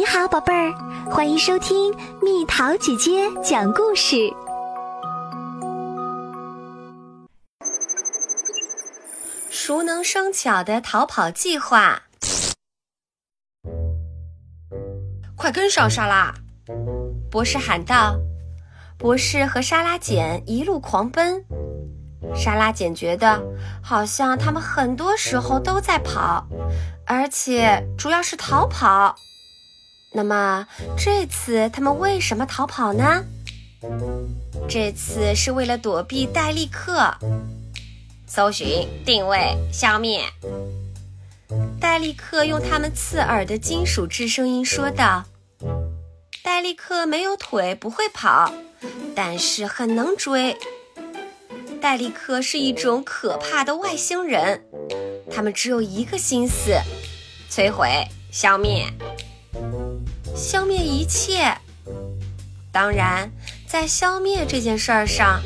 你好，宝贝儿，欢迎收听蜜桃姐姐讲故事。熟能生巧的逃跑计划，快跟上，莎拉！博士喊道。博士和莎拉简一路狂奔。莎拉简觉得好像他们很多时候都在跑，而且主要是逃跑。那么这次他们为什么逃跑呢？这次是为了躲避戴利克。搜寻、定位、消灭。戴利克用他们刺耳的金属质声音说道：“戴利克没有腿，不会跑，但是很能追。”戴利克是一种可怕的外星人，他们只有一个心思：摧毁、消灭、消灭一切。当然，在消灭这件事儿上，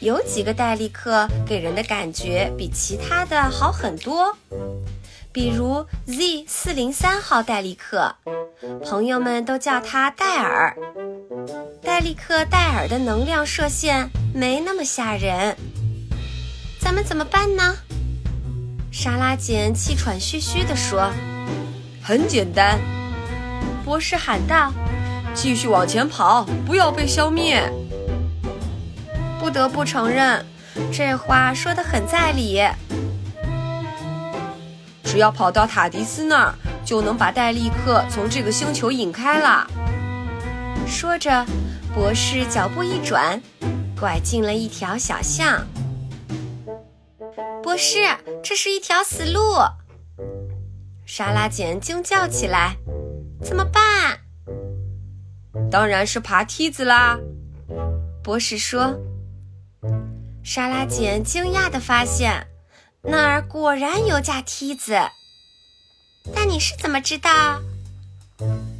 有几个戴利克给人的感觉比其他的好很多。比如 Z 四零三号戴利克，朋友们都叫他戴尔。戴利克戴尔的能量射线没那么吓人。咱们怎么办呢？莎拉简气喘吁吁地说：“很简单。”博士喊道：“继续往前跑，不要被消灭。”不得不承认，这话说的很在理。只要跑到塔迪斯那儿，就能把戴利克从这个星球引开了。说着，博士脚步一转，拐进了一条小巷。博士，这是一条死路！莎拉简惊叫起来：“怎么办？”当然是爬梯子啦！博士说。莎拉简惊讶地发现，那儿果然有架梯子。但你是怎么知道？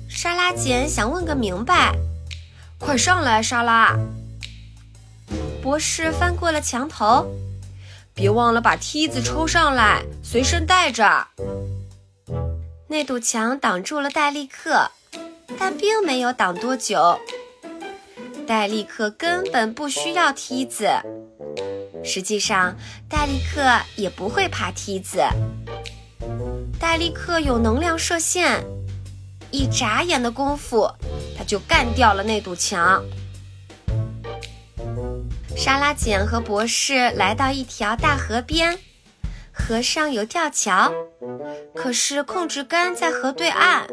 莎拉简想问个明白。快上来，莎拉！博士翻过了墙头。别忘了把梯子抽上来，随身带着。那堵墙挡住了戴立克，但并没有挡多久。戴立克根本不需要梯子。实际上，戴立克也不会爬梯子。戴立克有能量射线，一眨眼的功夫，他就干掉了那堵墙。莎拉简和博士来到一条大河边，河上有吊桥，可是控制杆在河对岸。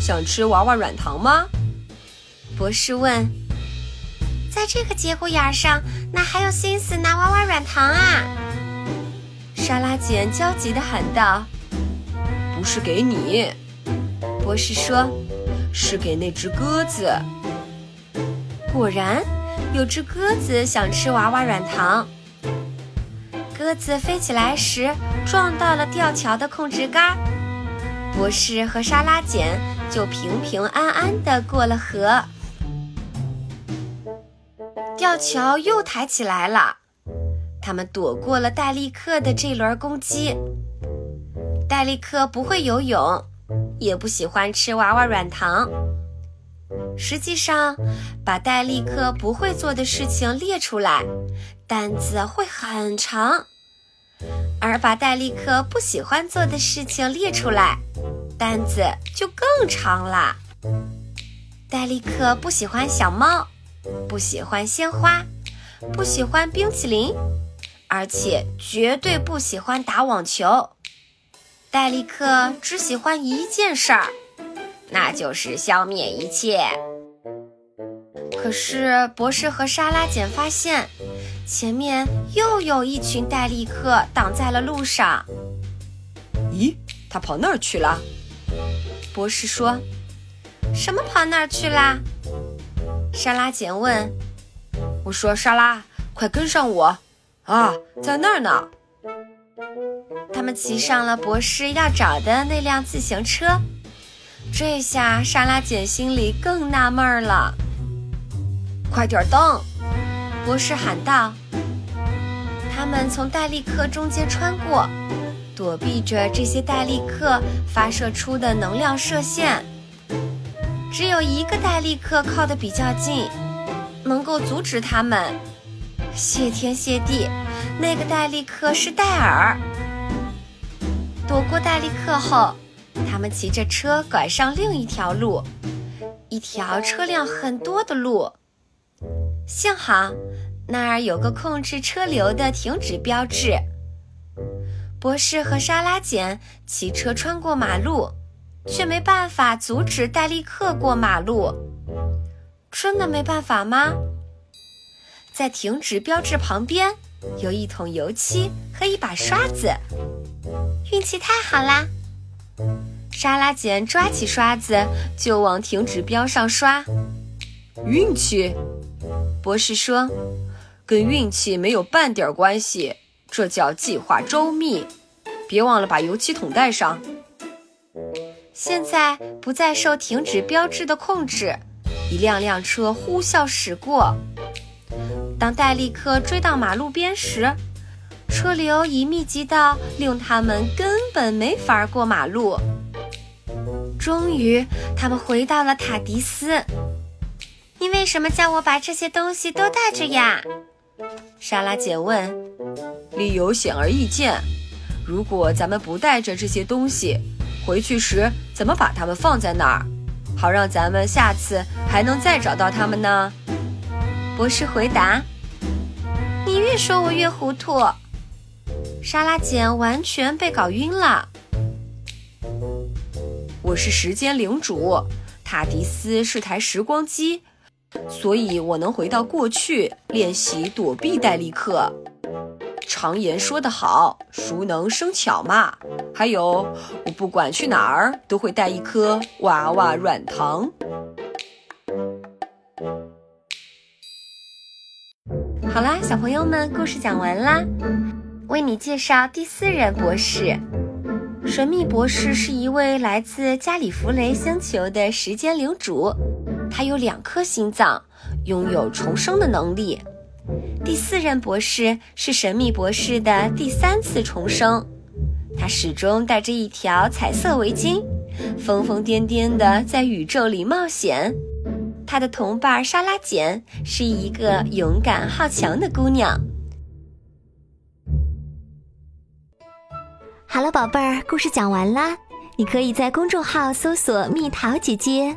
想吃娃娃软糖吗？博士问。在这个节骨眼上，哪还有心思拿娃娃软糖啊？莎拉简焦急地喊道。不是给你，博士说，是给那只鸽子。果然。有只鸽子想吃娃娃软糖，鸽子飞起来时撞到了吊桥的控制杆，博士和莎拉简就平平安安地过了河。吊桥又抬起来了，他们躲过了戴利克的这轮攻击。戴利克不会游泳，也不喜欢吃娃娃软糖。实际上，把戴利克不会做的事情列出来，单子会很长；而把戴利克不喜欢做的事情列出来，单子就更长了。戴利克不喜欢小猫，不喜欢鲜花，不喜欢冰淇淋，而且绝对不喜欢打网球。戴利克只喜欢一件事儿。那就是消灭一切。可是博士和莎拉简发现，前面又有一群戴利克挡在了路上。咦，他跑那儿去了？博士说：“什么跑那儿去啦？”莎拉简问。我说：“莎拉，快跟上我！啊，在那儿呢。”他们骑上了博士要找的那辆自行车。这下莎拉简心里更纳闷了。快点蹬！博士喊道。他们从戴利克中间穿过，躲避着这些戴利克发射出的能量射线。只有一个戴利克靠得比较近，能够阻止他们。谢天谢地，那个戴利克是戴尔。躲过戴利克后，他们骑着车拐上另一条路，一条车辆很多的路。幸好那儿有个控制车流的停止标志。博士和沙拉简骑车穿过马路，却没办法阻止戴利克过马路。真的没办法吗？在停止标志旁边有一桶油漆和一把刷子，运气太好啦！沙拉简抓起刷子就往停止标上刷。运气？博士说：“跟运气没有半点关系。”这叫计划周密，别忘了把油漆桶带上。现在不再受停止标志的控制，一辆辆车呼啸驶过。当戴利克追到马路边时，车流已密集到令他们根本没法过马路。终于，他们回到了塔迪斯。你为什么叫我把这些东西都带着呀？莎拉姐问：“理由显而易见，如果咱们不带着这些东西，回去时怎么把它们放在那儿，好让咱们下次还能再找到它们呢？”博士回答：“你越说我越糊涂。”莎拉姐完全被搞晕了。我是时间领主，塔迪斯是台时光机。所以我能回到过去练习躲避戴利克。常言说得好，熟能生巧嘛。还有，我不管去哪儿都会带一颗娃娃软糖。好啦，小朋友们，故事讲完啦。为你介绍第四任博士，神秘博士是一位来自加里弗雷星球的时间领主。他有两颗心脏，拥有重生的能力。第四任博士是神秘博士的第三次重生，他始终带着一条彩色围巾，疯疯癫癫的在宇宙里冒险。他的同伴莎拉简是一个勇敢好强的姑娘。好了，宝贝儿，故事讲完啦。你可以在公众号搜索“蜜桃姐姐”。